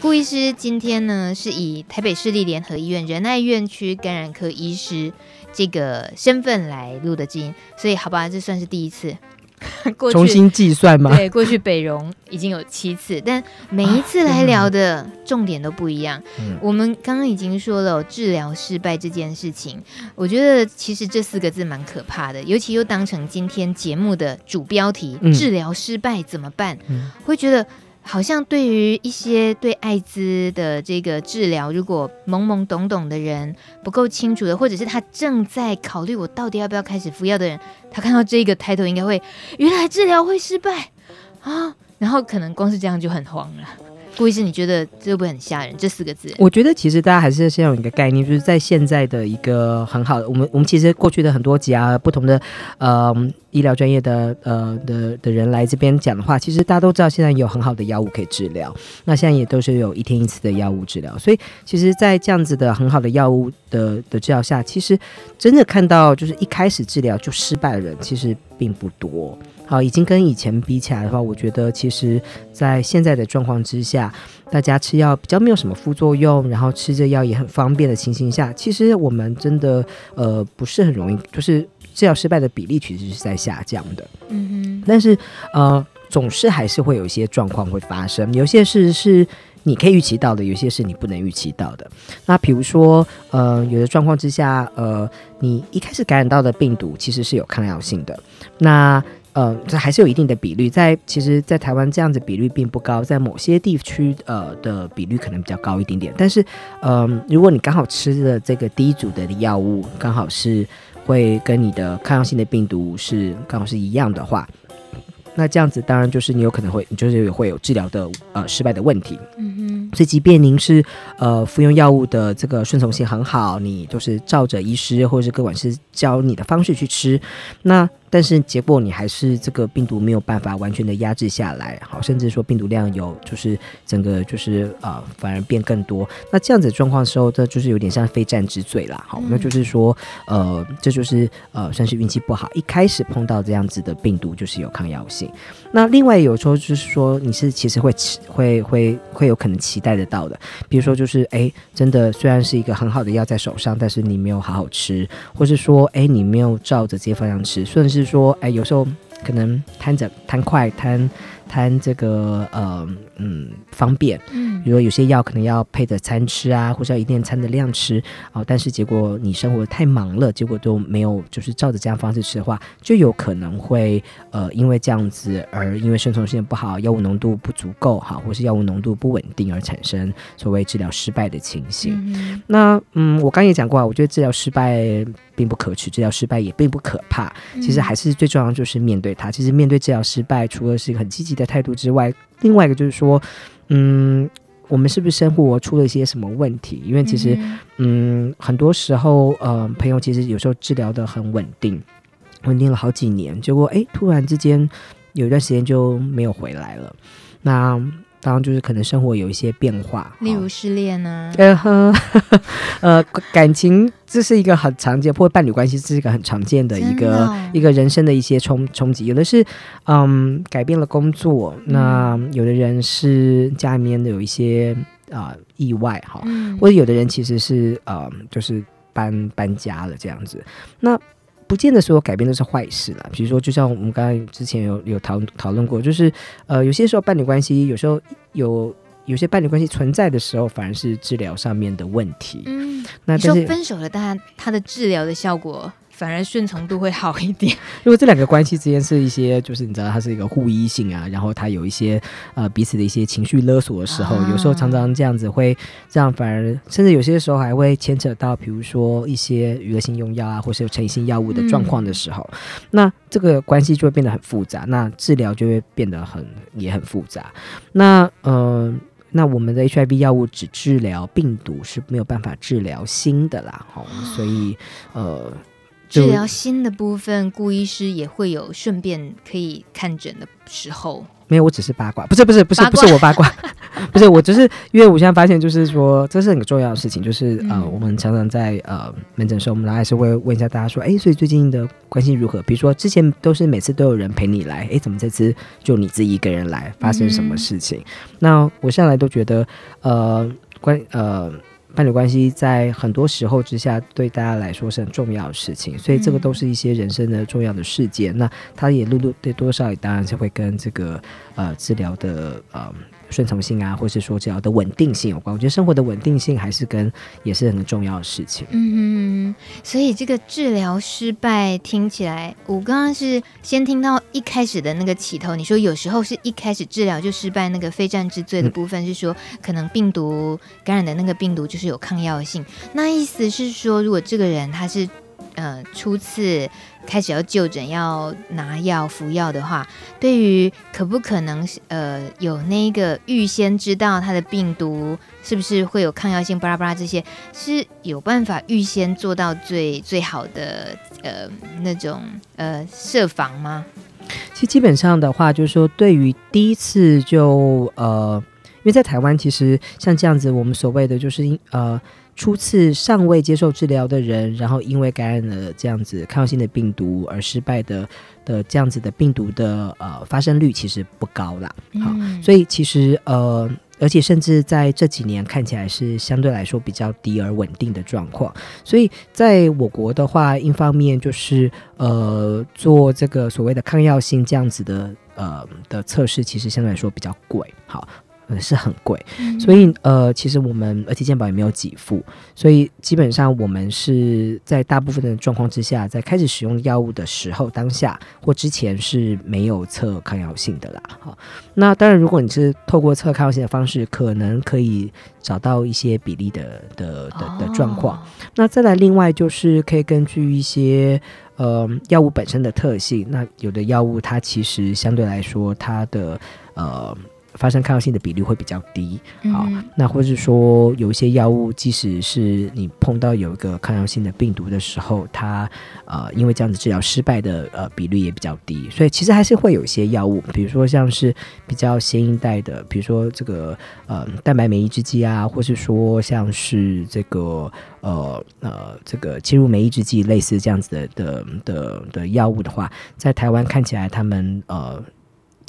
顾医师今天呢是以台北市立联合医院仁爱院区感染科医师这个身份来录的音，所以好吧，这算是第一次。过去重新计算吗？对，过去北荣已经有七次，但每一次来聊的重点都不一样。啊嗯、我们刚刚已经说了治疗失败这件事情，我觉得其实这四个字蛮可怕的，尤其又当成今天节目的主标题“嗯、治疗失败怎么办”，嗯、会觉得。好像对于一些对艾滋的这个治疗，如果懵懵懂懂的人不够清楚的，或者是他正在考虑我到底要不要开始服药的人，他看到这个抬头应该会，原来治疗会失败啊，然后可能光是这样就很慌了。顾医师，你觉得这会不会很吓人？这四个字，我觉得其实大家还是先有一个概念，就是在现在的一个很好的，我们我们其实过去的很多集啊，不同的呃医疗专业的呃的的人来这边讲的话，其实大家都知道现在有很好的药物可以治疗，那现在也都是有一天一次的药物治疗，所以其实，在这样子的很好的药物的的治疗下，其实真的看到就是一开始治疗就失败的人，其实并不多。好，已经跟以前比起来的话，我觉得其实，在现在的状况之下，大家吃药比较没有什么副作用，然后吃这药也很方便的情形下，其实我们真的呃不是很容易，就是治疗失败的比例其实是在下降的。嗯哼，但是呃总是还是会有一些状况会发生，有些事是你可以预期到的，有些是你不能预期到的。那比如说呃有的状况之下，呃你一开始感染到的病毒其实是有抗药性的，那。呃，这还是有一定的比率，在其实，在台湾这样子比率并不高，在某些地区呃的比率可能比较高一点点。但是，嗯、呃，如果你刚好吃的这个第一组的药物刚好是会跟你的抗药性的病毒是刚好是一样的话，那这样子当然就是你有可能会，你就是会有治疗的呃失败的问题。嗯哼。所以，即便您是呃服用药物的这个顺从性很好，你就是照着医师或者是各管师教你的方式去吃，那。但是结果你还是这个病毒没有办法完全的压制下来，好，甚至说病毒量有就是整个就是呃反而变更多。那这样子状况的时候，这就是有点像非战之罪啦，好，那就是说呃这就是呃算是运气不好，一开始碰到这样子的病毒就是有抗药性。那另外有时候就是说你是其实会期会会会有可能期待得到的，比如说就是哎真的虽然是一个很好的药在手上，但是你没有好好吃，或是说哎你没有照着这些方向吃，甚至是说，哎，有时候可能贪着贪快贪。贪这个呃嗯方便，嗯，比如说有些药可能要配着餐吃啊，或者要一定餐的量吃啊，呃，但是结果你生活太忙了，结果都没有就是照着这样方式吃的话，就有可能会呃因为这样子而因为顺从性不好，药物浓度不足够哈，或是药物浓度不稳定而产生所谓治疗失败的情形。嗯，那嗯，我刚也讲过啊，我觉得治疗失败并不可耻，治疗失败也并不可怕，其实还是最重要的就是面对它。其实面对治疗失败，除了是一个很积极的态度之外，另外一个就是说，嗯，我们是不是生活出了一些什么问题？因为其实，嗯，嗯，很多时候，呃，朋友其实有时候治疗的很稳定，稳定了好几年，结果哎，突然之间有一段时间就没有回来了。那当然就是可能生活有一些变化，例如失恋呢、啊，呃呵，呃，感情这是一个很常见，或者伴侣关系这是一个很常见的一个、哦、一个人生的一些冲冲击。有的是嗯改变了工作，嗯、那有的人是家里面的有一些啊、呃、意外哈，嗯、或者有的人其实是呃就是搬搬家了这样子，那。不见得所有改变都是坏事啦。比如说，就像我们刚才之前有有讨讨论过，就是呃，有些时候伴侣关系，有时候有有些伴侣关系存在的时候，反而是治疗上面的问题。嗯，那但是分手了，但他他的治疗的效果。反而顺从度会好一点。如果这两个关系之间是一些，就是你知道它是一个互依性啊，然后它有一些呃彼此的一些情绪勒索的时候，啊、有时候常常这样子会这样，反而甚至有些时候还会牵扯到，比如说一些娱乐性用药啊，或是有成瘾性药物的状况的时候，嗯、那这个关系就会变得很复杂，那治疗就会变得很也很复杂。那呃，那我们的 HIV 药物只治疗病毒是没有办法治疗新的啦，好，所以呃。治疗新的部分，顾医师也会有顺便可以看诊的时候。没有，我只是八卦，不是不是不是不是我八卦，不是我，只是因为我现在发现，就是说这是很重要的事情，就是呃，我们常常在呃门诊时候，我们还是会问一下大家说，哎，所以最近的关系如何？比如说之前都是每次都有人陪你来，哎，怎么这次就你自己一个人来？发生什么事情？嗯、那我向来都觉得，呃，关呃。伴侣关系在很多时候之下，对大家来说是很重要的事情，所以这个都是一些人生的重要的事件。嗯、那他也陆陆对多少也当然是会跟这个呃治疗的呃。顺从性啊，或是说治疗的稳定性有关。我觉得生活的稳定性还是跟也是很重要的事情。嗯，所以这个治疗失败听起来，我刚刚是先听到一开始的那个起头，你说有时候是一开始治疗就失败，那个非战之罪的部分是说，可能病毒感染的那个病毒就是有抗药性。那意思是说，如果这个人他是。呃，初次开始要就诊要拿药服药的话，对于可不可能呃有那个预先知道他的病毒是不是会有抗药性，巴拉巴拉这些是有办法预先做到最最好的呃那种呃设防吗？其实基本上的话，就是说对于第一次就呃，因为在台湾其实像这样子，我们所谓的就是因呃。初次尚未接受治疗的人，然后因为感染了这样子抗药性的病毒而失败的的这样子的病毒的呃发生率其实不高啦。好，嗯、所以其实呃，而且甚至在这几年看起来是相对来说比较低而稳定的状况。所以在我国的话，一方面就是呃做这个所谓的抗药性这样子的呃的测试，其实相对来说比较贵。好。是很贵，所以呃，其实我们而且健保也没有给付，所以基本上我们是在大部分的状况之下，在开始使用药物的时候，当下或之前是没有测抗药性的啦。好，那当然，如果你是透过测抗药性的方式，可能可以找到一些比例的的的的状况。那再来，另外就是可以根据一些呃药物本身的特性，那有的药物它其实相对来说它的呃。发生抗药性的比率会比较低，好，嗯、那或是说有一些药物，即使是你碰到有一个抗药性的病毒的时候，它呃因为这样子治疗失败的呃比率也比较低，所以其实还是会有一些药物，比如说像是比较新一代的，比如说这个呃蛋白酶抑制剂啊，或是说像是这个呃呃这个侵入酶抑制剂类似这样子的的的的药物的话，在台湾看起来他们呃。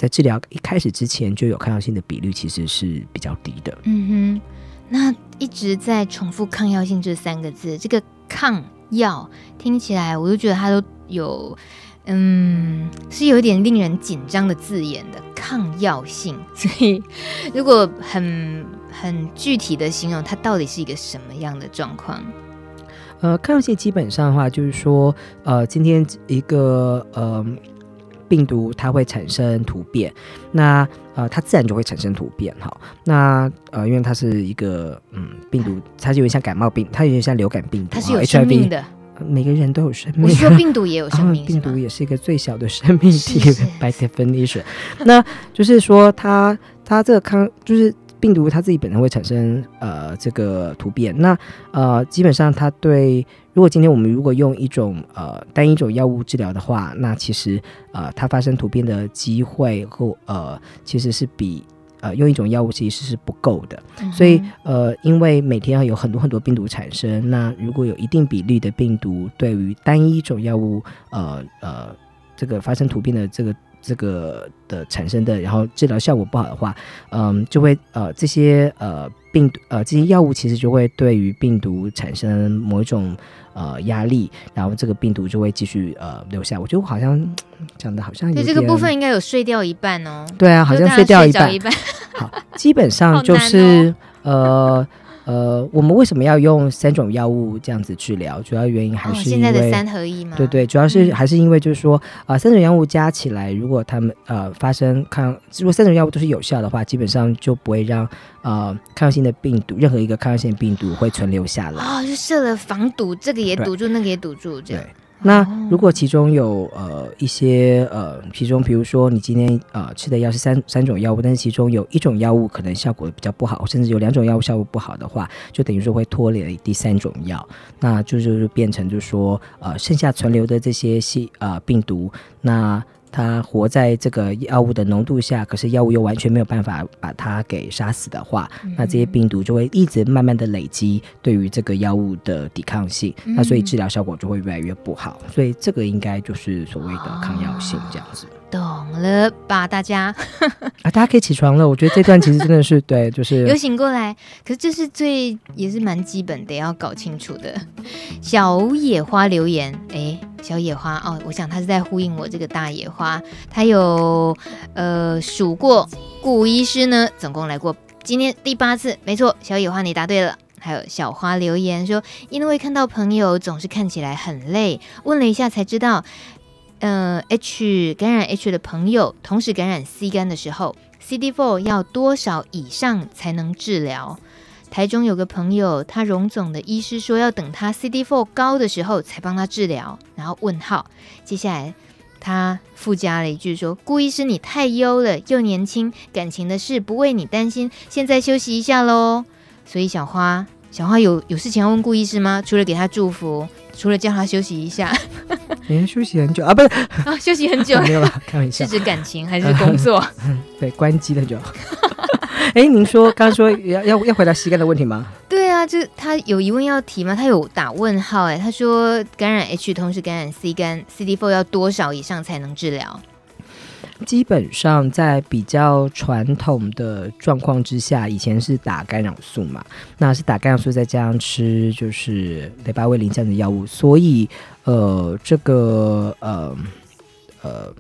在治疗一开始之前就有抗药性的比率其实是比较低的。嗯哼，那一直在重复“抗药性”这三个字，这个“抗药”听起来我就觉得它都有，嗯，是有点令人紧张的字眼的“抗药性”。所以，如果很很具体的形容，它到底是一个什么样的状况？呃，抗药性基本上的话，就是说，呃，今天一个呃。病毒它会产生突变，那呃它自然就会产生突变哈。那呃因为它是一个嗯病毒，它就有点像感冒病，它有点像流感病毒，它是有生命的。HIV, 每个人都有生命。我说病毒也有生命，病毒也是一个最小的生命体，by definition。那就是说它它这个康就是。病毒它自己本身会产生呃这个突变，那呃基本上它对，如果今天我们如果用一种呃单一种药物治疗的话，那其实呃它发生突变的机会或呃其实是比呃用一种药物其实是不够的，嗯、所以呃因为每天要有很多很多病毒产生，那如果有一定比例的病毒对于单一种药物呃呃这个发生突变的这个。这个的产生的，然后治疗效果不好的话，嗯，就会呃这些呃病毒呃这些药物其实就会对于病毒产生某一种呃压力，然后这个病毒就会继续呃留下。我觉得我好像讲的好像对这个部分应该有睡掉一半哦。对啊，好像睡掉一半。一半好，基本上 就是、哦、呃。呃，我们为什么要用三种药物这样子治疗？主要原因还是因为、哦、现在的三合一吗？对对，主要是还是因为就是说，啊、呃，三种药物加起来，如果他们呃发生抗，如果三种药物都是有效的话，基本上就不会让呃抗药性的病毒任何一个抗药性的病毒会存留下来。哦，就设了防堵，这个也堵住，那个也堵住，这样。那如果其中有呃一些呃，其中比如说你今天呃吃的药是三三种药物，但是其中有一种药物可能效果比较不好，甚至有两种药物效果不好的话，就等于说会拖累第三种药，那就就是变成就是说呃剩下存留的这些细呃病毒，那它活在这个药物的浓度下，可是药物又完全没有办法把它给杀死的话，嗯、那这些病毒就会一直慢慢的累积对于这个药物的抵抗性，嗯、那所以治疗效果就会越来越不好。所以这个应该就是所谓的抗药性这样子。哦懂了吧，大家啊，大家可以起床了。我觉得这段其实真的是 对，就是有醒过来。可是这是最也是蛮基本的，要搞清楚的。小野花留言，哎，小野花哦，我想他是在呼应我这个大野花。他有呃数过顾医师呢，总共来过今天第八次，没错。小野花你答对了。还有小花留言说，因为看到朋友总是看起来很累，问了一下才知道。呃，H 感染 H 的朋友同时感染 C 肝的时候，CD4 要多少以上才能治疗？台中有个朋友，他荣总的医师说要等他 CD4 高的时候才帮他治疗，然后问号。接下来他附加了一句说：“顾医师你太优了，又年轻，感情的事不为你担心，现在休息一下喽。”所以小花，小花有有事情要问顾医师吗？除了给他祝福，除了叫他休息一下。您休息很久啊，不是 啊，休息很久 没有啦，开玩笑，是指感情还是工作？对，关机了就。哎，您说刚刚说要要要回答膝盖的问题吗？对啊，就他有疑问要提吗？他有打问号哎，他说感染 H 同时感染 C 肝，CD4 要多少以上才能治疗？基本上在比较传统的状况之下，以前是打干扰素嘛，那是打干扰素再加上吃就是雷巴威林这样的药物，所以呃这个呃呃。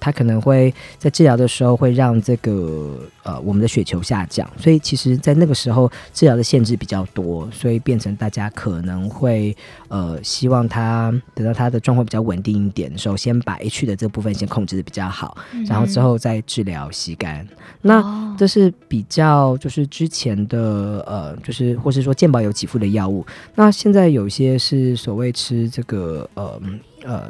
它可能会在治疗的时候会让这个呃我们的血球下降，所以其实，在那个时候治疗的限制比较多，所以变成大家可能会呃希望他等到他的状况比较稳定一点的时候，先把 H 的这部分先控制的比较好，嗯、然后之后再治疗吸肝。那这是比较就是之前的呃就是或是说健保有给付的药物，那现在有些是所谓吃这个呃呃。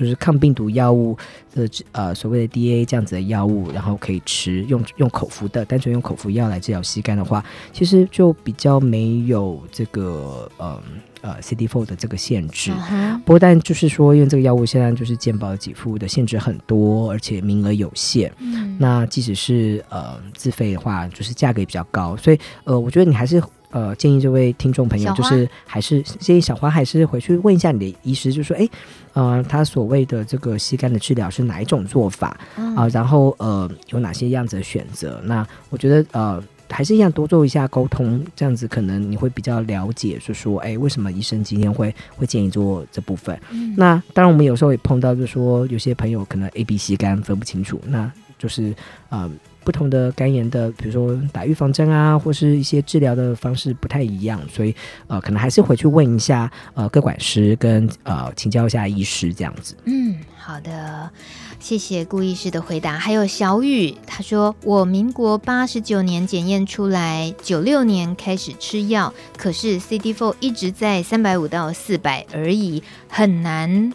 就是抗病毒药物的呃所谓的 DA 这样子的药物，然后可以吃用用口服的，单纯用口服药来治疗膝肝的话，其实就比较没有这个呃呃 CD4 的这个限制。Uh huh. 不过但就是说，因为这个药物现在就是健保给付的限制很多，而且名额有限。嗯、那即使是呃自费的话，就是价格也比较高，所以呃我觉得你还是。呃，建议这位听众朋友，就是还是建议小花还是回去问一下你的医师，就说，哎，呃，他所谓的这个吸肝的治疗是哪一种做法啊？嗯呃，然后呃，有哪些样子的选择？那我觉得呃，还是一样多做一下沟通，这样子可能你会比较了解，就说，哎，为什么医生今天会会建议做这部分？嗯、那当然，我们有时候也碰到，就是说有些朋友可能 A、B、C 肝分不清楚，那就是呃。不同的肝炎的，比如说打预防针啊，或是一些治疗的方式不太一样，所以呃，可能还是回去问一下呃，各管师跟呃，请教一下医师这样子。嗯，好的，谢谢顾医师的回答。还有小雨，他说我民国八十九年检验出来，九六年开始吃药，可是 CD4 一直在三百五到四百而已，很难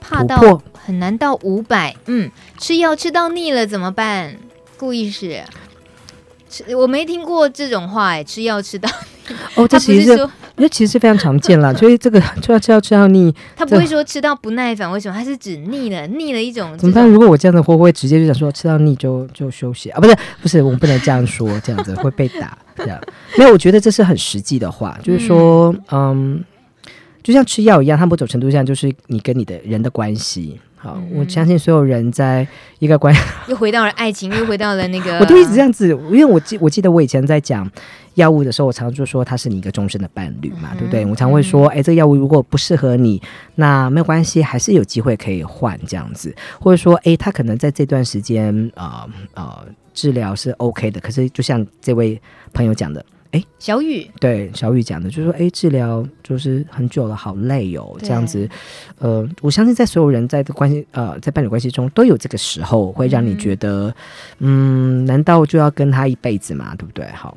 怕到很难到五百。嗯，吃药吃到腻了怎么办？顾医师，吃我没听过这种话哎，吃药吃到哦，这其实是因为其实是非常常见了，所以这个就要吃药吃到腻，他不会说吃到不耐烦，为什么？他是指腻了，腻了一种怎么办？如果我这样的话，会不会直接就想说吃到腻就就休息啊？不是不是，我们不能这样说，这样子会被打。这样，没有，我觉得这是很实际的话，就是说，嗯，嗯，就像吃药一样，它某种程度上就是你跟你的人的关系。好，我相信所有人在一个关 又回到了爱情，又回到了那个，我都一直这样子，因为我记我记得我以前在讲药物的时候，我常常就说它是你一个终身的伴侣嘛，嗯、对不对？我常会说，哎，这个药物如果不适合你，那没有关系，还是有机会可以换这样子，或者说，哎，他可能在这段时间啊啊、呃呃、治疗是 OK 的，可是就像这位朋友讲的。哎，小雨对小雨讲的，就是说，哎，治疗就是很久了，好累哦，这样子，呃，我相信在所有人在的关系，呃，在伴侣关系中都有这个时候，会让你觉得，嗯，嗯，难道就要跟他一辈子吗？对不对？好，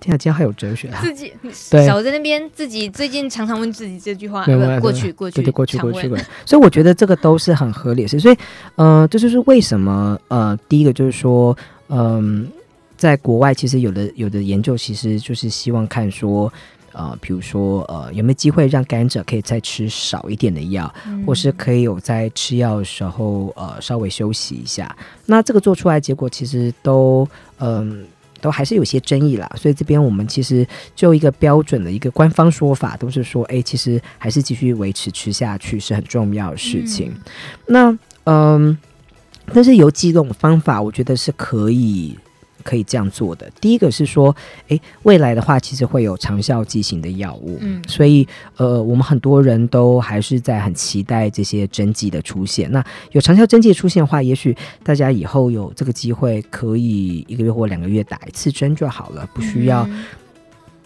天啊，今天还有哲学啊，自己对小在那边自己最近常常问自己这句话，对过去过去对对过去过去过去，所以我觉得这个都是很合理的事，所以，呃，这就是为什么，呃，第一个就是说，嗯、呃。在国外，其实有的有的研究，其实就是希望看说，呃，比如说呃，有没有机会让感染者可以再吃少一点的药，嗯、或是可以有在吃药的时候呃稍微休息一下。那这个做出来结果其实都嗯。呃都还是有些争议啦，所以这边我们其实就一个标准的一个官方说法，都是说，哎，其实还是继续维持吃下去是很重要的事情。嗯、那嗯，但是有几种方法，我觉得是可以。可以这样做的。第一个是说，诶，未来的话，其实会有长效剂型的药物，嗯，所以呃，我们很多人都还是在很期待这些针剂的出现。那有长效针剂出现的话，也许大家以后有这个机会，可以一个月或两个月打一次针就好了，不需要。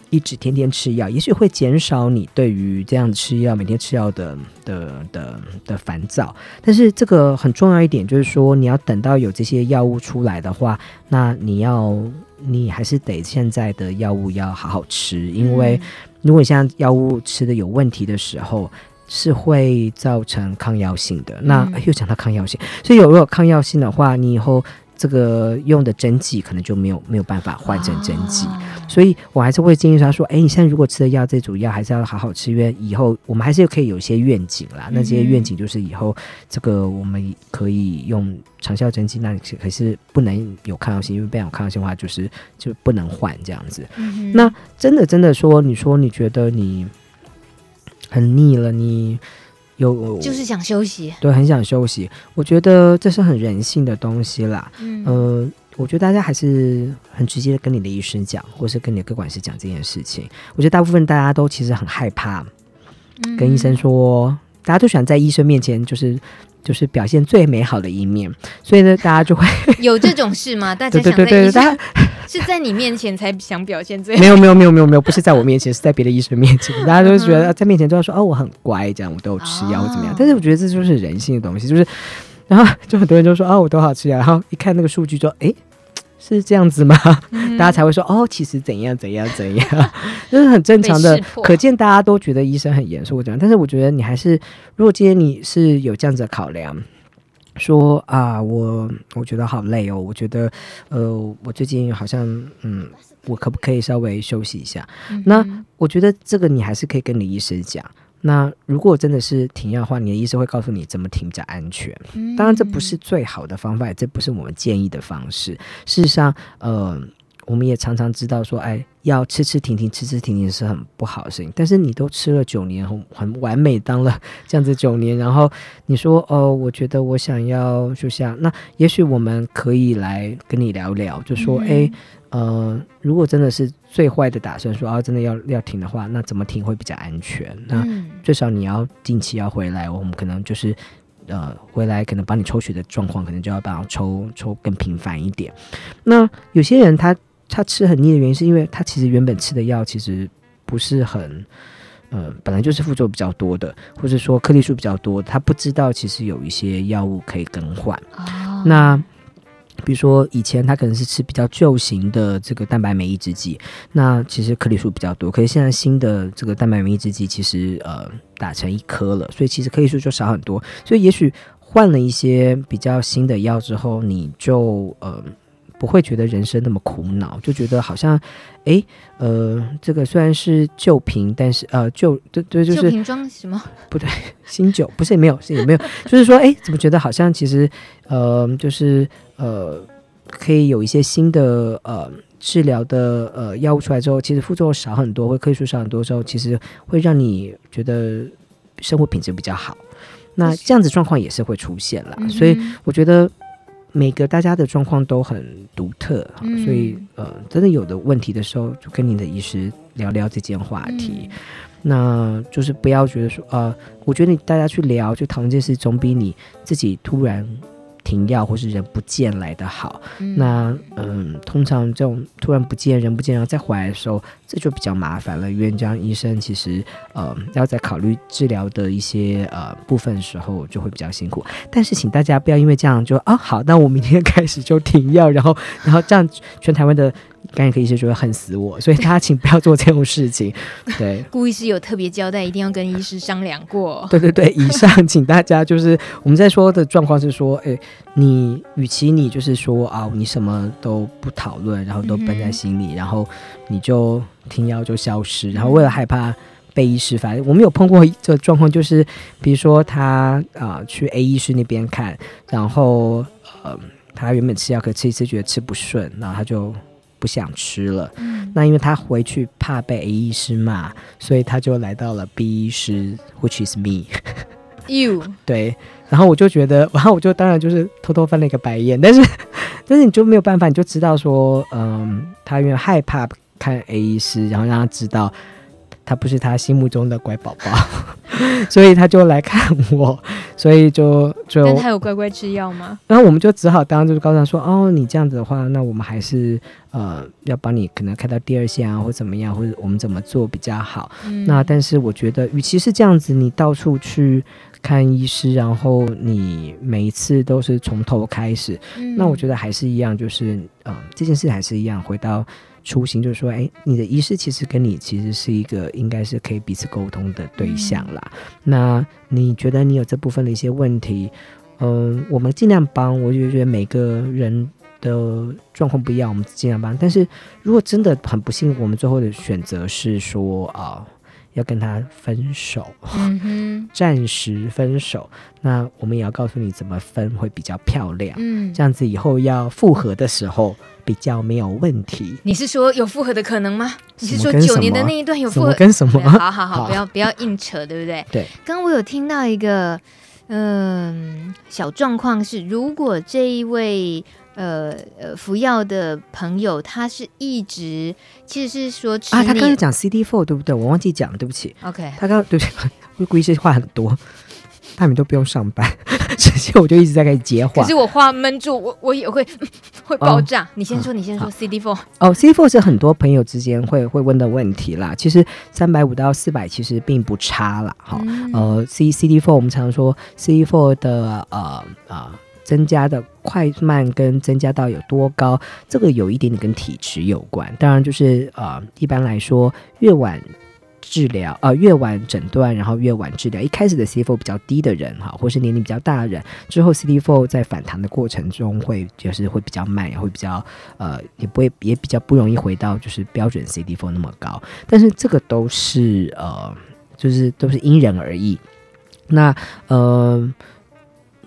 一直天天吃药，也许会减少你对于这样吃药、每天吃药的的的的烦躁。但是这个很重要一点就是说，你要等到有这些药物出来的话，那你要你还是得现在的药物要好好吃，因为如果你现在药物吃的有问题的时候，是会造成抗药性的。那又讲到抗药性，所以有如果抗药性的话，你以后。这个用的针剂可能就没有没有办法换成针剂，哦、所以我还是会建议他说：“哎，你现在如果吃的药这组药还是要好好吃，因为以后我们还是可以有一些愿景啦。嗯、那这些愿景就是以后这个我们可以用长效针剂，那可是不能有抗药性，因为不然有抗药性的话，就是就不能换这样子。嗯、那真的真的说，你说你觉得你很腻了，你。有就是想休息，对，很想休息。我觉得这是很人性的东西啦。嗯，呃，我觉得大家还是很直接的跟你的医生讲，或是跟你的各管师讲这件事情。我觉得大部分大家都其实很害怕跟医生说，嗯、大家都喜欢在医生面前就是就是表现最美好的一面，所以呢，大家就会 有这种事吗？大家想在医生。是在你面前才想表现最好？没有没有没有没有没有，不是在我面前，是在别的医生面前。大家都觉得在面前都要说哦，我很乖，这样我都有吃药或怎么样。但是我觉得这就是人性的东西，就是然后就很多人就说哦，我都好吃药，然后一看那个数据说，哎，是这样子吗？嗯、大家才会说哦，其实怎样怎样怎样，这 是很正常的。可见大家都觉得医生很严肃这样，但是我觉得你还是，如果今天你是有这样子的考量。说啊，我我觉得好累哦，我觉得，呃，我最近好像，嗯，我可不可以稍微休息一下？嗯、那我觉得这个你还是可以跟你医生讲。那如果真的是停药的话，你的医生会告诉你怎么停比较安全。嗯、当然，这不是最好的方法，这不是我们建议的方式。事实上，呃。我们也常常知道说，哎，要吃吃停停，吃吃停停是很不好的事情。但是你都吃了九年，很很完美，当了这样子九年，然后你说，哦，我觉得我想要就像那，也许我们可以来跟你聊聊，就说，哎、嗯，呃，如果真的是最坏的打算，说啊，真的要要停的话，那怎么停会比较安全？那最少你要定期要回来，我们可能就是呃回来，可能帮你抽血的状况，可能就要帮他抽抽更频繁一点。那有些人他。他吃很腻的原因，是因为他其实原本吃的药其实不是很，呃，本来就是副作用比较多的，或者说颗粒数比较多，他不知道其实有一些药物可以更换。哦、那比如说以前他可能是吃比较旧型的这个蛋白酶抑制剂，那其实颗粒数比较多，可是现在新的这个蛋白酶抑制剂其实呃打成一颗了，所以其实颗粒数就少很多。所以也许换了一些比较新的药之后，你就呃。不会觉得人生那么苦恼，就觉得好像，哎，呃，这个虽然是旧瓶，但是呃，旧对对就是旧瓶装什么？不对，新酒不是也没有，是也没有，就是说，哎，怎么觉得好像其实，呃，就是呃，可以有一些新的呃治疗的呃药物出来之后，其实副作用少很多，或颗粒数少很多之后，其实会让你觉得生活品质比较好。那这样子状况也是会出现了，嗯、所以我觉得。每个大家的状况都很独特，嗯、所以呃，真的有的问题的时候，就跟你的医师聊聊这件话题，嗯、那就是不要觉得说，呃，我觉得你大家去聊，就讨论这件事，总比你自己突然。停药或是人不见来的好，嗯那嗯，通常这种突然不见人不见，然后再回来的时候，这就比较麻烦了。因为这样医生其实呃要在考虑治疗的一些呃部分的时候就会比较辛苦。但是请大家不要因为这样就啊好，那我明天开始就停药，然后然后这样全台湾的肝眼科医师就会恨死我，所以大家请不要做这种事情。对，顾医师有特别交代，一定要跟医师商量过。对对对，以上请大家就是我们在说的状况是说，哎、欸，你与其你就是说啊，你什么都不讨论，然后都闷在心里，嗯、然后你就停药就消失，然后为了害怕被医师发现，我们有碰过这个状况，就是比如说他啊、呃、去 A 医师那边看，然后呃他原本吃药可吃一次觉得吃不顺，然后他就。不想吃了，嗯、那因为他回去怕被 A 医师骂，所以他就来到了 B 医师，which is me。You 对，然后我就觉得，然后我就当然就是偷偷翻了一个白眼，但是 但是你就没有办法，你就知道说，嗯，他因为害怕看 A 医师，然后让他知道。他不是他心目中的乖宝宝，所以他就来看我，所以就就。但他有乖乖吃药吗？然后我们就只好当就是告诉他说，哦，你这样子的话，那我们还是呃要帮你可能开到第二线啊，或怎么样，或者我们怎么做比较好。嗯、那但是我觉得，与其是这样子，你到处去看医师，然后你每一次都是从头开始，嗯、那我觉得还是一样，就是嗯、呃，这件事还是一样，回到。初心就是说，哎，你的医师其实跟你其实是一个应该是可以彼此沟通的对象啦。嗯、那你觉得你有这部分的一些问题，嗯，我们尽量帮。我就觉得每个人的状况不一样，我们尽量帮。但是如果真的很不幸，我们最后的选择是说啊。要跟他分手，暂时分手。那我们也要告诉你怎么分会比较漂亮，嗯，这样子以后要复合的时候比较没有问题。你是说有复合的可能吗？你是说九年的那一段有复合？跟什么？好好好，好不要不要硬扯，对不对？对。刚刚我有听到一个嗯小状况是，如果这一位。呃呃，服药的朋友，他是一直其实是说吃啊，他刚才讲 CD four 对不对？我忘记讲了，对不起。OK，他刚对不起，我故意是话很多，他们都不用上班，直接我就一直在给你接话。可是我话闷住，我我也会 会爆炸。哦、你先说，你先说 CD four。哦，CD four 是很多朋友之间会会问的问题啦。其实三百五到四百其实并不差啦。哈、嗯。呃，C CD four 我们常常说 CD four 的呃啊。呃增加的快慢跟增加到有多高，这个有一点点跟体质有关。当然，就是呃，一般来说，越晚治疗，呃，越晚诊断，然后越晚治疗。一开始的 CD4 比较低的人，哈，或是年龄比较大的人，之后 CD4 在反弹的过程中会就是会比较慢，也会比较呃，也不会也比较不容易回到就是标准 CD4 那么高。但是这个都是呃，就是都是因人而异。那呃。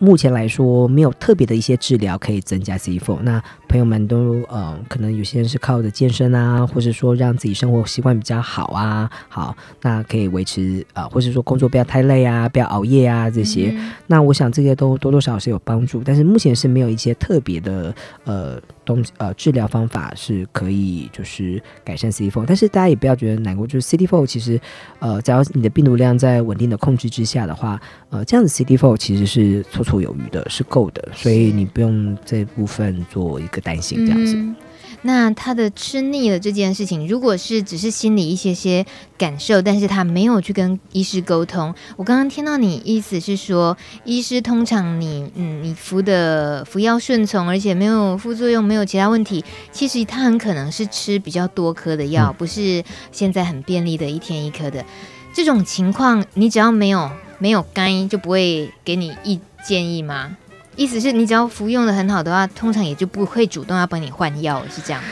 目前来说，没有特别的一些治疗可以增加 C4。那朋友们都呃，可能有些人是靠着健身啊，或者说让自己生活习惯比较好啊，好，那可以维持啊、呃，或者说工作不要太累啊，不要熬夜啊这些。嗯、那我想这些都多多少少是有帮助，但是目前是没有一些特别的呃东呃治疗方法是可以就是改善 CD4。但是大家也不要觉得难过，就是 CD4 其实呃，只要你的病毒量在稳定的控制之下的话，呃，这样子 CD4 其实是绰绰有余的，是够的，所以你不用这部分做一个。担心这样子，嗯，那他的吃腻了这件事情，如果是只是心里一些些感受，但是他没有去跟医师沟通。我刚刚听到你意思是说，医师通常你嗯，你服的服药顺从，而且没有副作用，没有其他问题，其实他很可能是吃比较多颗的药，嗯、不是现在很便利的一天一颗的这种情况。你只要没有没有干，就不会给你一建议吗？意思是你只要服用的很好的话，通常也就不会主动要帮你换药，是这样吗？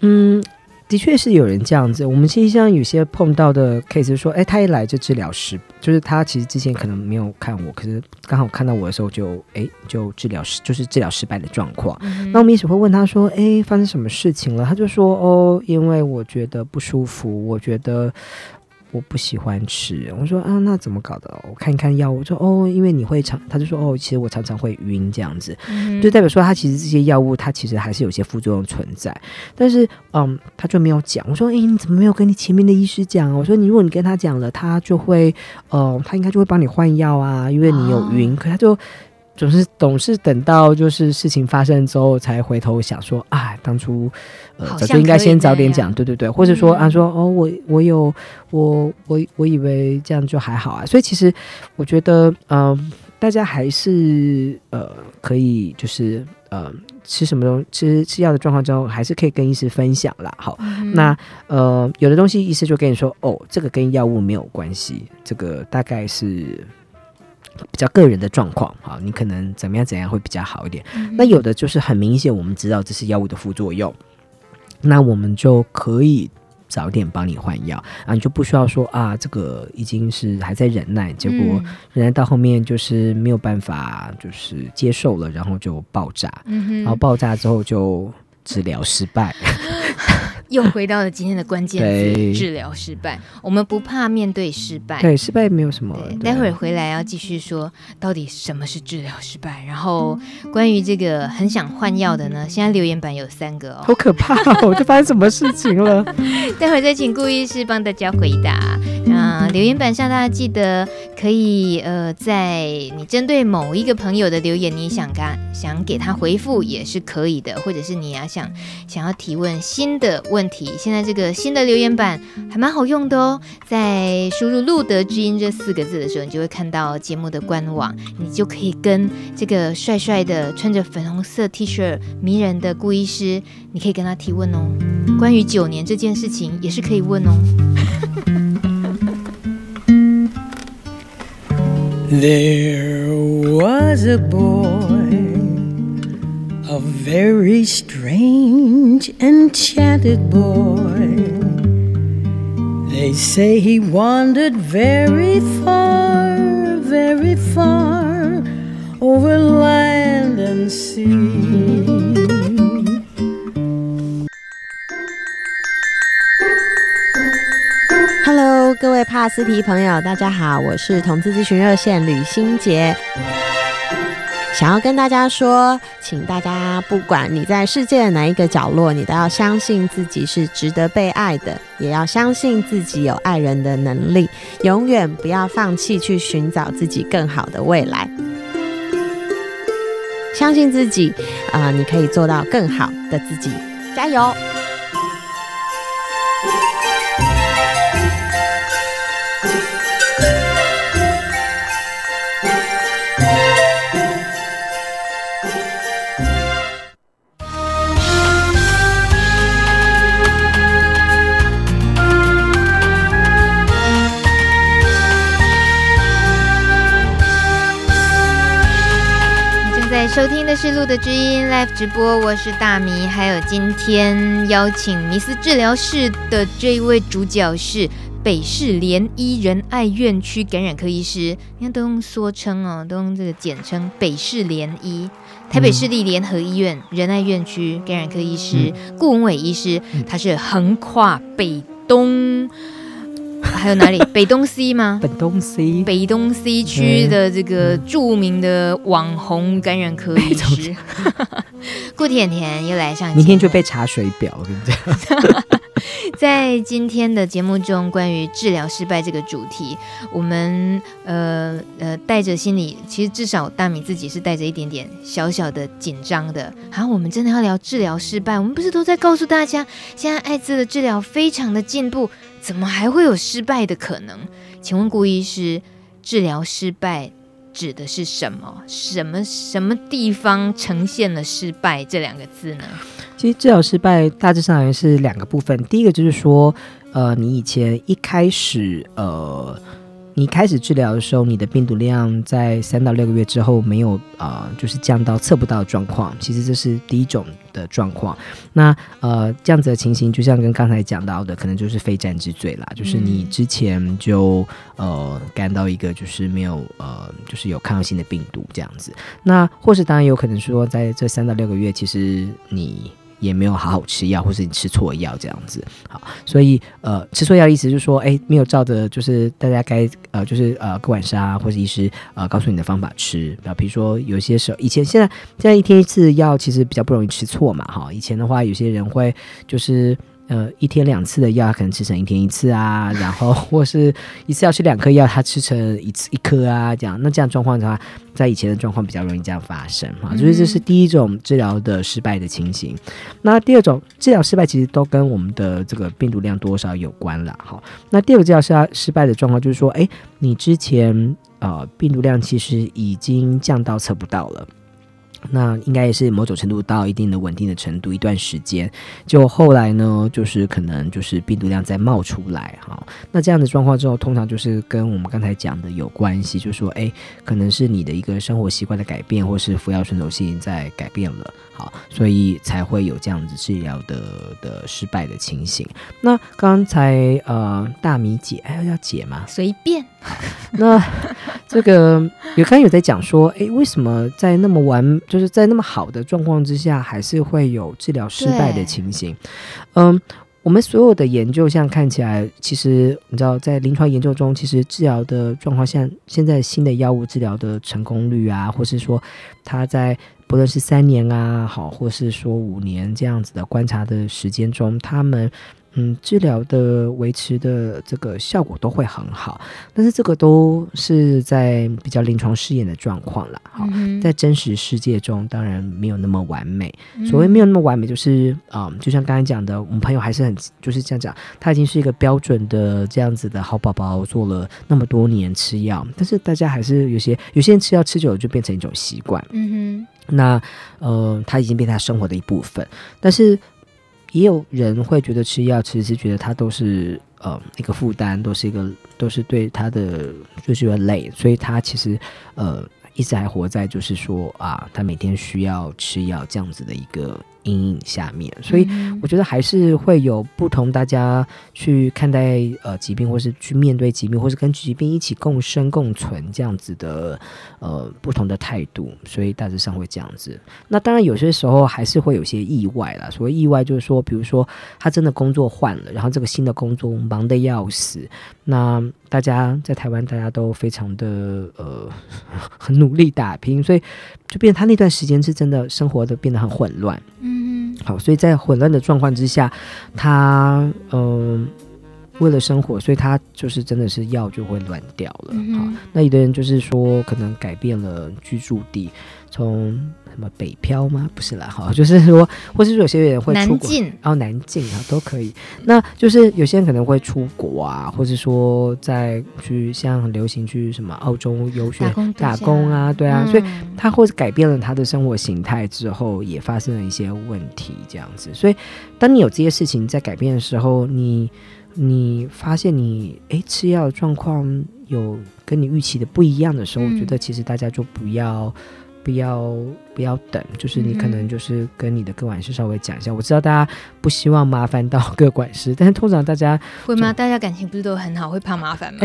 嗯，的确是有人这样子。我们其实像有些碰到的 case 说，哎，他一来就治疗失，就是他其实之前可能没有看我，可是刚好看到我的时候就哎就治疗失，就是治疗失败的状况。嗯、那我们也许会问他说，哎，发生什么事情了？他就说，哦，因为我觉得不舒服，我觉得。我不喜欢吃，我说啊，那怎么搞的？我看一看药物，我说哦，因为你会常，他就说哦，其实我常常会晕这样子，嗯、就代表说他其实这些药物，它其实还是有些副作用存在。但是嗯，他就没有讲。我说哎，你怎么没有跟你前面的医师讲？我说你如果你跟他讲了，他就会呃，他应该就会帮你换药啊，因为你有晕。哦、可他就。总是总是等到就是事情发生之后才回头想说啊，当初呃早就应该先早点讲，对对对，或者说啊说哦我我有我我我以为这样就还好啊，所以其实我觉得嗯、呃、大家还是呃可以就是呃吃什么东吃吃药的状况之后，还是可以跟医师分享啦。好，嗯、那呃有的东西医师就跟你说，哦，这个跟药物没有关系，这个大概是。比较个人的状况，好，你可能怎么样怎样会比较好一点。嗯、那有的就是很明显，我们知道这是药物的副作用，那我们就可以早点帮你换药。啊，你就不需要说啊，这个已经是还在忍耐，结果忍耐到后面就是没有办法，就是接受了，然后就爆炸，嗯、然后爆炸之后就治疗失败。又回到了今天的关键词：治疗失败。我们不怕面对失败，对，失败没有什么。待会儿回来要继续说到底什么是治疗失败。然后关于这个很想换药的呢，现在留言板有三个哦，好可怕哦！这发生什么事情了？待会儿再请顾医师帮大家回答。那留言板上大家记得可以呃，在你针对某一个朋友的留言，你想给想给他回复也是可以的，或者是你要想想要提问新的问。问题，现在这个新的留言板还蛮好用的哦，在输入“路德之音”这四个字的时候，你就会看到节目的官网，你就可以跟这个帅帅的穿着粉红色 T 恤迷人的顾医师，你可以跟他提问哦。关于九年这件事情也是可以问哦。There was a boy A very strange enchanted boy. They say he wandered very far, very far over land and sea. Hello，各位帕斯提朋友，大家好，我是同志咨询热线吕欣洁。 想要跟大家说，请大家不管你在世界的哪一个角落，你都要相信自己是值得被爱的，也要相信自己有爱人的能力，永远不要放弃去寻找自己更好的未来。相信自己，啊、你可以做到更好的自己，加油！收听的是《路的知音》Live 直播，我是大米，还有今天邀请迷思治疗室的这一位主角是北市联医仁爱院区感染科医师，你看都用缩称哦，都用这个简称北市联医，台北市立联合医院仁爱院区感染科医师顾文伟医师，他是横跨北东。还有哪里？北东 C 吗？北东 C，北东 C 区的这个著名的网红感染科医师 顾甜甜又来上，明天就被查水表，我跟你讲。在今天的节目中，关于治疗失败这个主题，我们呃呃带着心里，其实至少大米自己是带着一点点小小的紧张的。好，我们真的要聊治疗失败，我们不是都在告诉大家，现在艾滋的治疗非常的进步。怎么还会有失败的可能？请问顾医师，治疗失败指的是什么？什么什么地方呈现了失败这两个字呢？其实治疗失败大致上来是两个部分。第一个就是说，呃，你以前一开始，呃。你开始治疗的时候，你的病毒量在三到六个月之后没有啊、呃，就是降到测不到的状况。其实这是第一种的状况。那呃，这样子的情形，就像跟刚才讲到的，可能就是非战之罪啦。就是你之前就呃感到一个就是没有呃，就是有抗性的病毒这样子。那或是当然有可能说，在这三到六个月，其实你。也没有好好吃药，或是你吃错药这样子，好，所以呃，吃错药的意思就是说，哎，没有照着就是大家该呃，就是呃，个管师或者医师呃告诉你的方法吃，啊，比如说有些时候以前现在现在一天一次药其实比较不容易吃错嘛，哈，以前的话有些人会就是。呃，一天两次的药，他可能吃成一天一次啊，然后或是一次要吃两颗药，他吃成一次一颗啊，这样。那这样状况的话，在以前的状况比较容易这样发生哈，所以这是第一种治疗的失败的情形。那第二种治疗失败其实都跟我们的这个病毒量多少有关了哈。那第二个治疗失失败的状况就是说，哎，你之前呃病毒量其实已经降到测不到了。那应该也是某种程度到一定的稳定的程度，一段时间，就后来呢，就是可能就是病毒量在冒出来哈。那这样的状况之后，通常就是跟我们刚才讲的有关系，就是说，哎，可能是你的一个生活习惯的改变，或是服药顺手性在改变了，好，所以才会有这样子治疗的的失败的情形。那刚才呃，大米姐，哎，要解吗？随便。那 这个有刚有在讲说，哎，为什么在那么完，就是在那么好的状况之下，还是会有治疗失败的情形？嗯，我们所有的研究，像看起来，其实你知道，在临床研究中，其实治疗的状况，像现在新的药物治疗的成功率啊，或是说它在不论是三年啊，好，或是说五年这样子的观察的时间中，他们。嗯，治疗的维持的这个效果都会很好，但是这个都是在比较临床试验的状况了。好，嗯、在真实世界中，当然没有那么完美。所谓没有那么完美，就是啊、嗯，就像刚才讲的，我们朋友还是很就是这样讲，他已经是一个标准的这样子的好宝宝，做了那么多年吃药，但是大家还是有些有些人吃药吃久了就变成一种习惯。嗯哼，那呃，他已经变成他生活的一部分，但是。也有人会觉得吃药，其实是觉得他都是呃一个负担，都是一个都是对他的就是有点累，所以他其实呃一直还活在就是说啊，他每天需要吃药这样子的一个。阴影下面，所以我觉得还是会有不同，大家去看待呃疾病，或是去面对疾病，或是跟疾病一起共生共存这样子的呃不同的态度，所以大致上会这样子。那当然有些时候还是会有些意外啦。所谓意外就是说，比如说他真的工作换了，然后这个新的工作忙得要死，那大家在台湾大家都非常的呃 很努力打拼，所以就变他那段时间是真的生活的变得很混乱。嗯，好，所以在混乱的状况之下，他嗯、呃，为了生活，所以他就是真的是药就会乱掉了。嗯、好，那有的人就是说，可能改变了居住地，从。什么北漂吗？不是啦，哈，就是说，或是有些人会出国，然后南进啊都可以。那就是有些人可能会出国啊，或者说在去像很流行去什么澳洲游学打工，啊，对啊，嗯、所以他或者改变了他的生活形态之后，也发生了一些问题，这样子。所以当你有这些事情在改变的时候，你你发现你哎吃药的状况有跟你预期的不一样的时候，嗯、我觉得其实大家就不要。不要不要等，就是你可能就是跟你的各管师稍微讲一下。嗯、我知道大家不希望麻烦到各管师，但是通常大家会吗？大家感情不是都很好，会怕麻烦吗？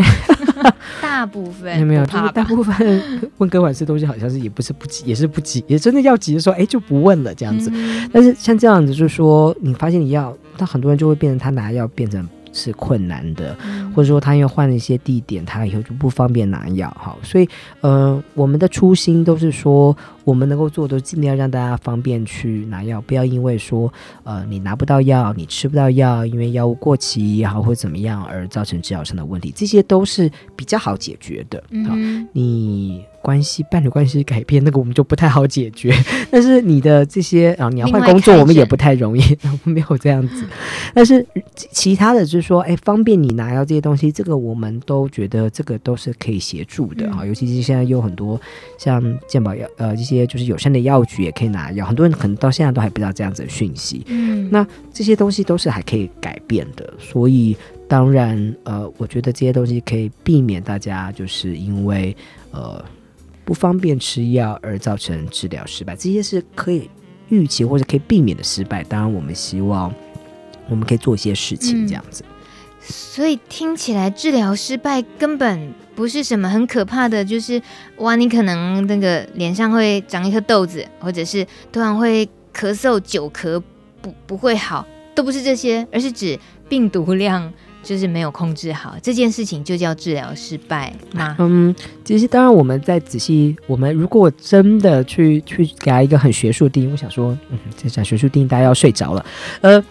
大部分没有，就是大部分问各管师东西好像是也不是不急，也是不急，也真的要急的时候，哎，就不问了这样子。嗯、但是像这样子，就是说你发现你要，那很多人就会变成他拿药变成。是困难的，或者说他因为换了一些地点，他以后就不方便拿药哈。所以，呃，我们的初心都是说，我们能够做的，尽量让大家方便去拿药，不要因为说，呃，你拿不到药，你吃不到药，因为药物过期也好或怎么样而造成治疗上的问题，这些都是比较好解决的。好，嗯，你。关系伴侣关系改变，那个我们就不太好解决。但是你的这些啊，你要换工作，我们也不太容易，没有这样子。但是其他的就是说，哎，方便你拿到这些东西，这个我们都觉得这个都是可以协助的啊。嗯、尤其是现在有很多像健保药呃一些就是友善的药局也可以拿药，很多人可能到现在都还不知道这样子的讯息。嗯，那这些东西都是还可以改变的，所以当然呃，我觉得这些东西可以避免大家就是因为呃。不方便吃药而造成治疗失败，这些是可以预期或者可以避免的失败。当然，我们希望我们可以做一些事情，这样子。嗯，所以听起来治疗失败根本不是什么很可怕的，就是哇，你可能那个脸上会长一颗痘子，或者是突然会咳嗽、久咳不不会好，都不是这些，而是指病毒量。就是没有控制好这件事情，就叫治疗失败吗？嗯，其实当然，我们再仔细，我们如果真的去去给他一个很学术定义，我想说，嗯，这讲学术定义，大家要睡着了。呃，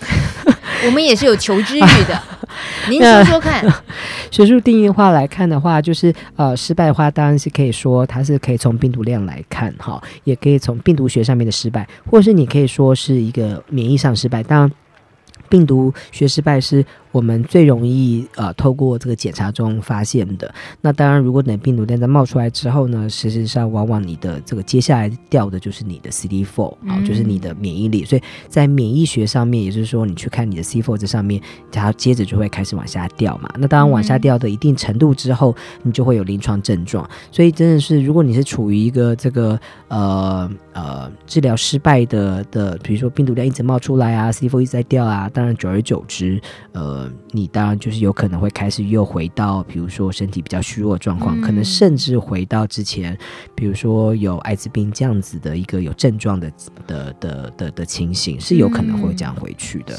我们也是有求知欲的，您说说看。学术定义的话来看的话，就是呃，失败的话，当然是可以说它是可以从病毒量来看，哈，也可以从病毒学上面的失败，或是你可以说是一个免疫上失败。当然，病毒学失败是。我们最容易呃透过这个检查中发现的。那当然，如果等病毒量在冒出来之后呢，事实上往往你的这个接下来掉的就是你的 CD4 啊，就是你的免疫力。所以在免疫学上面，也就是说，你去看你的 CD4 这上面，它接着就会开始往下掉嘛。那当然往下掉的一定程度之后，你就会有临床症状。所以真的是，如果你是处于一个这个呃呃治疗失败的的，比如说病毒量一直冒出来啊，CD4 一直在掉啊，当然久而久之，呃，你当然就是有可能会开始又回到，比如说身体比较虚弱的状况，可能甚至回到之前，比如说有艾滋病这样子的一个有症状的的的的的情形，是有可能会这样回去的。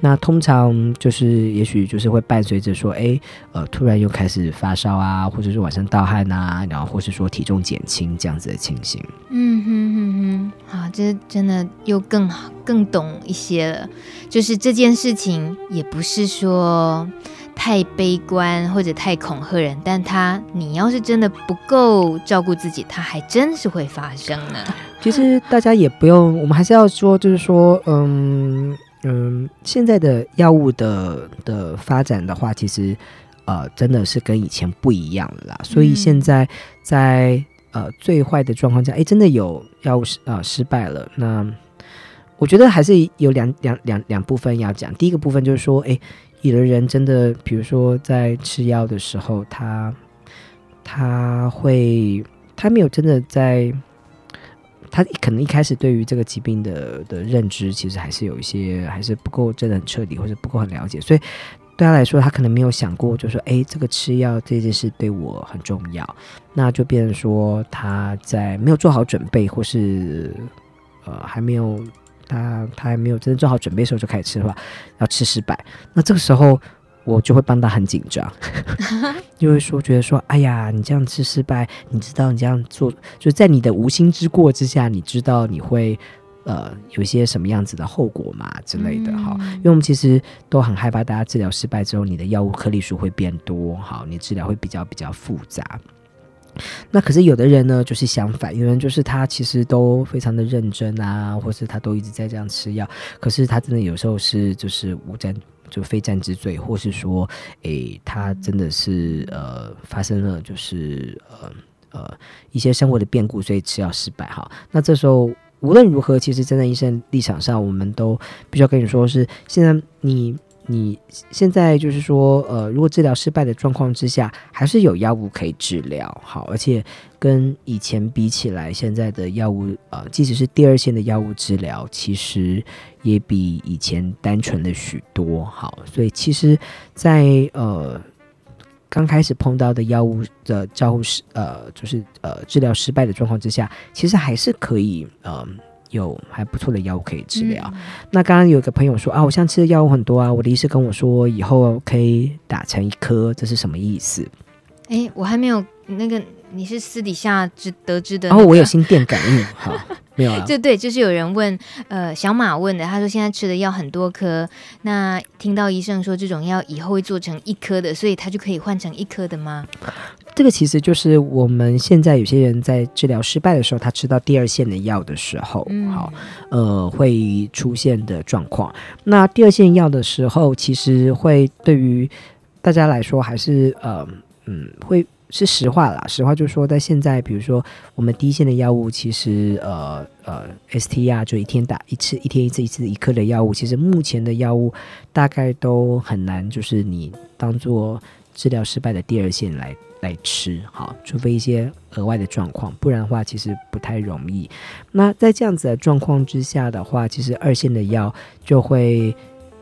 那通常就是也许就是会伴随着说，哎，呃，突然又开始发烧啊，或者是晚上盗汗啊，然后或是说体重减轻这样子的情形。嗯哼哼哼，好，这真的又更好。更懂一些了，就是这件事情也不是说太悲观或者太恐吓人，但他你要是真的不够照顾自己，他还真是会发生呢。其实大家也不用，我们还是要说，就是说，嗯嗯，现在的药物的的发展的话，其实呃真的是跟以前不一样了啦。所以现在在呃最坏的状况下，哎，真的有药物失啊、呃、失败了，那。我觉得还是有两两两两部分要讲。第一个部分就是说，诶，有的人真的，比如说在吃药的时候，他他会他没有真的在，他可能一开始对于这个疾病的的认知，其实还是有一些还是不够真的很彻底，或者不够很了解，所以对他来说，他可能没有想过，就说，诶，这个吃药这件事对我很重要，那就变成说他在没有做好准备，或是呃还没有。他他还没有真正做好准备的时候就开始吃的话，要吃失败，那这个时候我就会帮他很紧张，就会说觉得说，哎呀，你这样吃失败，你知道你这样做，就在你的无心之过之下，你知道你会呃有一些什么样子的后果嘛之类的哈，因为我们其实都很害怕大家治疗失败之后，你的药物颗粒数会变多，好，你治疗会比较比较复杂。那可是有的人呢，就是相反，有人就是他其实都非常的认真啊，或是他都一直在这样吃药，可是他真的有时候是就是无战就非战之罪，或是说，诶，他真的是呃发生了就是呃呃一些生活的变故，所以吃药失败哈。那这时候无论如何，其实站在医生立场上，我们都必须要跟你说是现在你。你现在就是说，呃，如果治疗失败的状况之下，还是有药物可以治疗，好，而且跟以前比起来，现在的药物，呃，即使是第二线的药物治疗，其实也比以前单纯了许多，好，所以其实在，呃刚开始碰到的药物的照护失，呃，就是呃治疗失败的状况之下，其实还是可以，呃。有还不错的药物可以治疗。嗯、那刚刚有个朋友说啊，我现在吃的药物很多啊，我的医师跟我说以后可以打成一颗，这是什么意思？哎，我还没有那个，你是私底下知得知的、那个？然、哦、后我有心电感应，好，没有啊？就对，就是有人问，呃，小马问的，他说现在吃的药很多颗，那听到医生说这种药以后会做成一颗的，所以他就可以换成一颗的吗？这个其实就是我们现在有些人在治疗失败的时候，他吃到第二线的药的时候，嗯、好，呃，会出现的状况。那第二线药的时候，其实会对于大家来说，还是呃，嗯，会是实话啦。实话就是说，在现在，比如说我们第一线的药物，其实呃呃，ST 啊，就一天打一次，一天一次，一次一颗的药物，其实目前的药物大概都很难，就是你当做治疗失败的第二线来。来吃好，除非一些额外的状况，不然的话其实不太容易。那在这样子的状况之下的话，其实二线的药就会，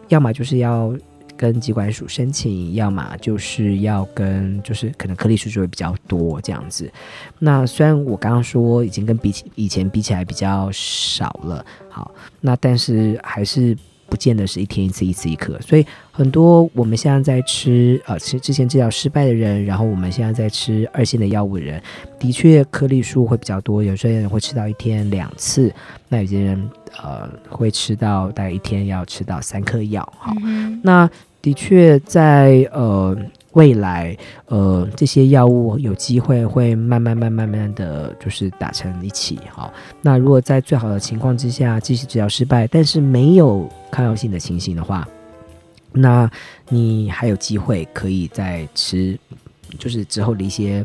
要么就是要跟机关署申请，要么就是要跟，就是可能颗粒数就会比较多这样子。那虽然我刚刚说已经跟比起以前比起来比较少了，好，那但是还是。不见得是一天一次，一次一颗，所以很多我们现在在吃呃吃之前治疗失败的人，然后我们现在在吃二线的药物的人，的确颗粒数会比较多，有些人会吃到一天两次，那有些人呃会吃到大概一天要吃到三颗药，好，嗯、那的确在呃。未来，呃，这些药物有机会会慢慢、慢、慢慢的就是打成一起，好。那如果在最好的情况之下，即使治疗失败，但是没有抗药性的情形的话，那你还有机会可以再吃，就是之后的一些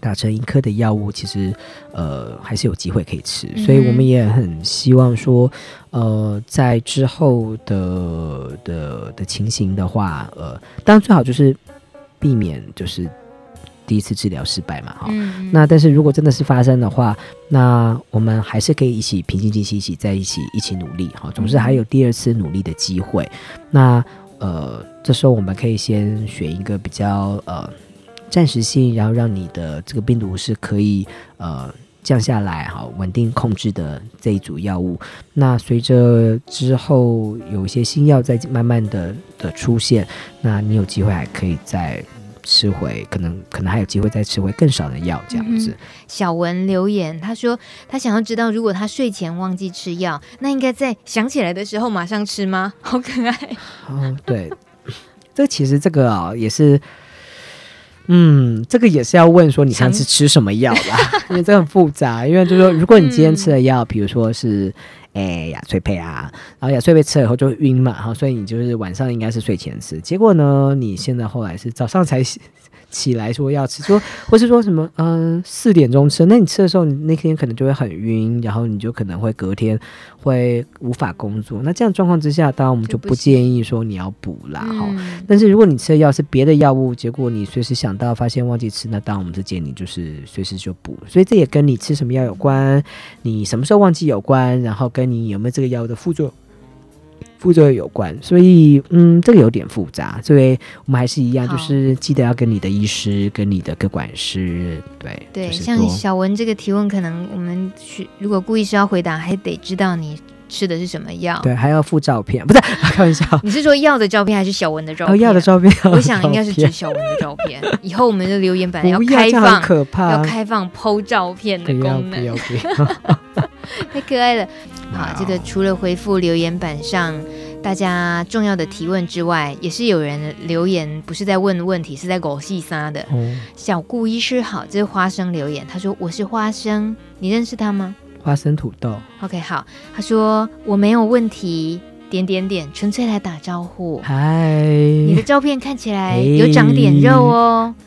打成一颗的药物，其实呃还是有机会可以吃。所以我们也很希望说，呃，在之后的的的情形的话，呃，当然最好就是避免就是。第一次治疗失败嘛，哈、嗯，那但是如果真的是发生的话，那我们还是可以一起平心静气，一起在一起一起努力，哈，总是还有第二次努力的机会。嗯、那呃，这时候我们可以先选一个比较呃暂时性，然后让你的这个病毒是可以呃降下来，哈，稳定控制的这一组药物。那随着之后有一些新药在慢慢的的出现，那你有机会还可以再。吃回可能可能还有机会再吃回更少的药这样子。嗯、小文留言，他说他想要知道，如果他睡前忘记吃药，那应该在想起来的时候马上吃吗？好可爱。哦，对，这其实这个啊、哦、也是，嗯，这个也是要问说你上次吃什么药啦，因为这很复杂。因为就是说，如果你今天吃的药，比、嗯、如说是。哎，雅翠佩啊，然后雅翠佩吃了以后就晕嘛，哈，所以你就是晚上应该是睡前吃，结果呢，你现在后来是早上才。起来说要吃，说或是说什么，嗯、呃，四点钟吃，那你吃的时候，你那天可能就会很晕，然后你就可能会隔天会无法工作。那这样状况之下，当然我们就不建议说你要补啦，哈、嗯。但是如果你吃的药是别的药物，结果你随时想到发现忘记吃，那当然我们是建议你就是随时就补。所以这也跟你吃什么药有关，你什么时候忘记有关，然后跟你有没有这个药的副作用。副作用有关，所以嗯，这个有点复杂，所以我们还是一样，就是记得要跟你的医师、跟你的个管师，对对。像小文这个提问，可能我们去如果顾医师要回答，还得知道你吃的是什么药，对，还要附照片，不是开玩笑。你是说药的照片还是小文的照片？药、哦、的照片，我想 应该是指小文的照片。以后我们的留言板要开放，可怕，要开放 po 照片的功能，太可爱了。好，这个除了回复留言板上大家重要的提问之外，也是有人留言，不是在问问题，是在狗戏沙的。哦、小顾医师好，这是花生留言，他说我是花生，你认识他吗？花生土豆。OK，好，他说我没有问题，点点点，纯粹来打招呼。嗨，你的照片看起来有长点肉哦。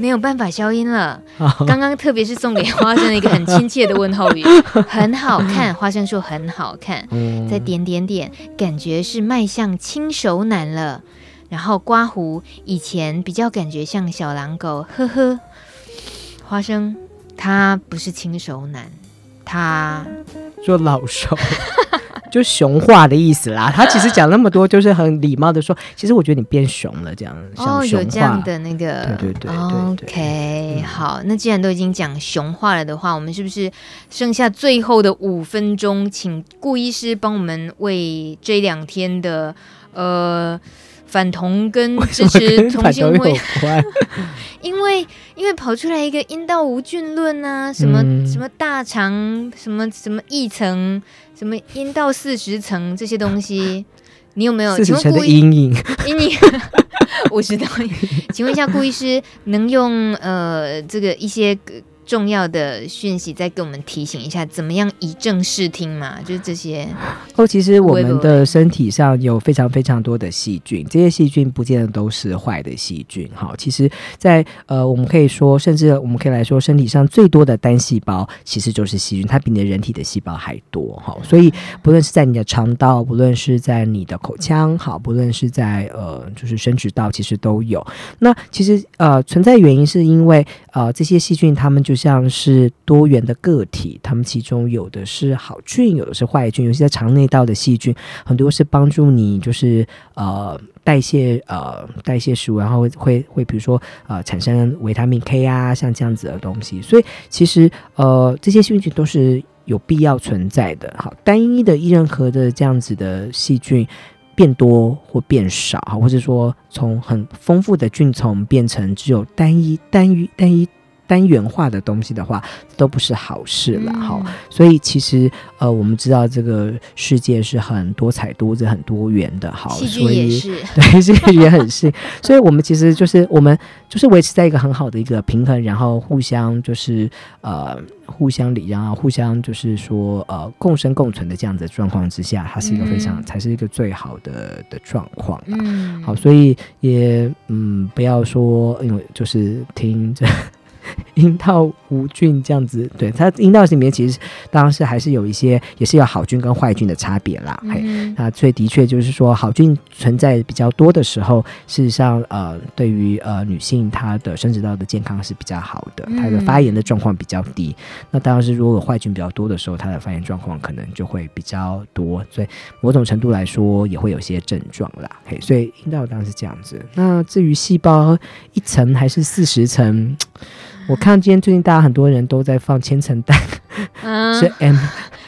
很。没有办法消音了。刚刚特别是送给花生的一个很亲切的问候语，很好看。花生说很好看，再点点点，感觉是迈向轻熟男了。然后刮胡，以前比较感觉像小狼狗，呵呵。花生他不是轻熟男，他 说老熟。就熊化的意思啦，他其实讲那么多，就是很礼貌的说，其实我觉得你变熊了，这样。哦，有这样的那个，对对对，对，OK，、嗯、好，那既然都已经讲熊化了的话，我们是不是剩下最后的五分钟，请顾医师帮我们为这两天的呃。反同跟支持同性婚姻，因为因为跑出来一个阴道无菌论啊，什么、嗯、什么大肠，什么什么一层，什么阴道四十层这些东西，你有没有？四十层的阴影，阴影，我知道。请问一下顾医师，能用呃这个一些。重要的讯息再给我们提醒一下，怎么样以正视听嘛？就是这些。哦，其实我们的身体上有非常非常多的细菌，这些细菌不见得都是坏的细菌。哈，其实在，在呃，我们可以说，甚至我们可以来说，身体上最多的单细胞其实就是细菌，它比你的人体的细胞还多。哈，所以不论是在你的肠道，不论是在你的口腔，好，不论是在呃，就是生殖道，其实都有。那其实呃，存在原因是因为呃，这些细菌它们就是。像是多元的个体，它们其中有的是好菌，有的是坏菌。尤其在肠内道的细菌，很多是帮助你就是呃代谢呃代谢食物，然后会会会比如说呃产生维他命 K 啊，像这样子的东西。所以其实呃这些细菌都是有必要存在的。好，单一的一任何的这样子的细菌变多或变少，或者说从很丰富的菌丛变成只有单一单一单一。单元化的东西的话，都不是好事了哈、嗯。所以其实呃，我们知道这个世界是很多彩多姿、很多元的，好，戏剧也是，对，戏剧也很是。所以我们其实就是我们就是维持在一个很好的一个平衡，然后互相就是呃互相礼让，互相就是说呃共生共存的这样子的状况之下，它是一个非常、嗯、才是一个最好的的状况。嗯，好，所以也嗯不要说因为就是听这。阴道无菌这样子，对，它阴道里面其实当然是还是有一些，也是有好菌跟坏菌的差别啦。嘿、嗯，那所以的确就是说，好菌存在比较多的时候，事实上，呃，对于呃女性她的生殖道的健康是比较好的，她的发炎的状况比较低。嗯、那当然是如果有坏菌比较多的时候，她的发炎状况可能就会比较多，所以某种程度来说也会有些症状啦。嘿，所以阴道当然是这样子。那至于细胞一层还是四十层？我看今天最近大家很多人都在放千层蛋，嗯、是 M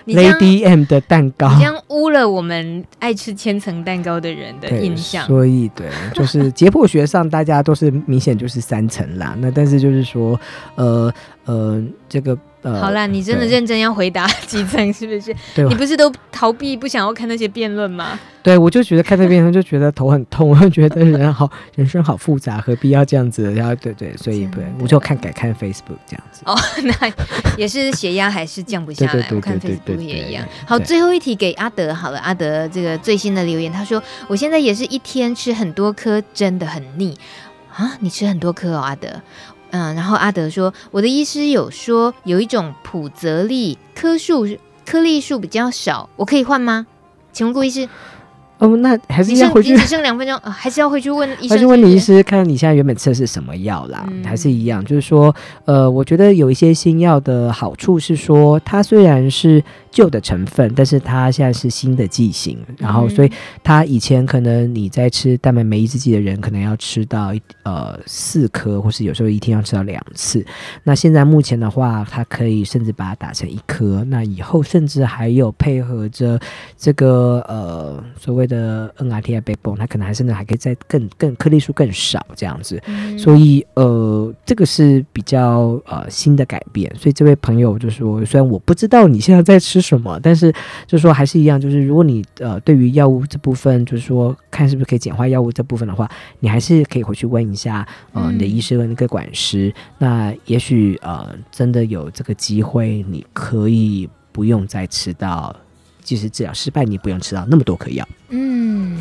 Lady M 的蛋糕，这样污了我们爱吃千层蛋糕的人的印象。所以对，就是解剖学上大家都是明显就是三层啦。那但是就是说，呃呃，这个。呃、好啦，你真的认真要回答几层 是不是？对，你不是都逃避不想要看那些辩论吗？对，我就觉得看这辩论就觉得头很痛，我就觉得人好人生好复杂，何必要这样子？然后对对，所以对，我就看改看 Facebook 这样子。哦，那也是血压还是降不下来。对对对对我看 Facebook 也一样。好，最后一题给阿德好了，阿德这个最新的留言，他说我现在也是一天吃很多颗，真的很腻啊！你吃很多颗哦，阿德。嗯，然后阿德说，我的医师有说有一种普泽利颗数颗粒数比较少，我可以换吗？请问顾医师。哦，那还是要回去。你只剩两分钟，呃，还是要回去问医生。还是问你医师，看看你现在原本吃的是什么药啦？嗯，还是一样，就是说，呃，我觉得有一些新药的好处是说，它虽然是旧的成分，但是它现在是新的剂型，然后所以它以前可能你在吃蛋白酶抑制剂的人，可能要吃到呃四颗，或是有时候一天要吃到两次。那现在目前的话，它可以甚至把它打成一颗，那以后甚至还有配合着这个呃所谓的。的 NRTI backbone，它可能还甚至，还可以再更更颗粒数更少这样子，嗯、所以呃，这个是比较呃新的改变。所以这位朋友就说，虽然我不知道你现在在吃什么，但是 就是说还是一样，就是如果你呃对于药物这部分，就是说看是不是可以简化药物这部分的话，你还是可以回去问一下呃你的医生跟那个管师。嗯、那也许呃真的有这个机会，你可以不用再吃到。即使治疗失败，你不用吃到那么多颗药。嗯，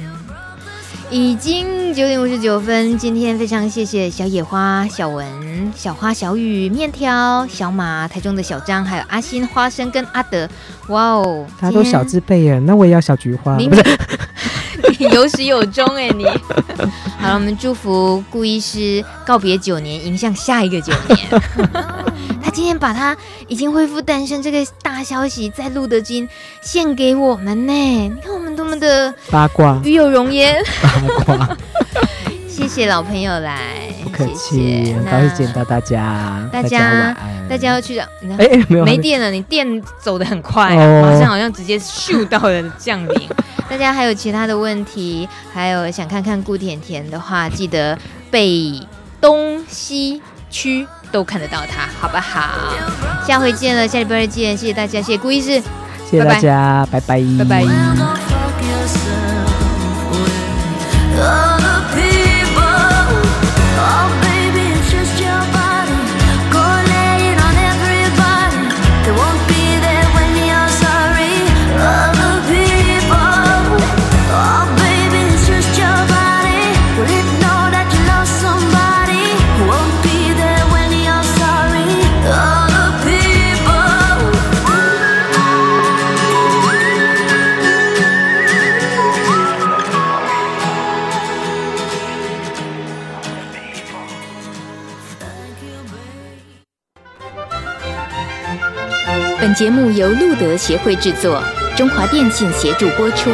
已经九点五十九分。今天非常谢谢小野花、小文、小花、小雨、面条、小马、台中的小张，还有阿新、花生跟阿德。哇哦，他都小字辈耶，那我也要小菊花。你不是，你 有始有终哎，你。好了，我们祝福顾医师告别九年，迎向下一个九年。今天把他已经恢复单身这个大消息在路德金献给我们呢，你看我们多么的八卦，与有荣焉。八卦，谢谢老朋友来，不客气，很高兴见到大家，大家大家要去找，哎哎，没有没。电了，你电走的很快，马上好像直接嗅到了降临。大家还有其他的问题，还有想看看顾甜甜的话，记得北东西区。都看得到他，好不好？下回见了，下礼拜再见，谢谢大家，谢谢顾医师，谢谢大家，拜拜，拜拜。拜拜。本节目由路德协会制作，中华电信协助播出。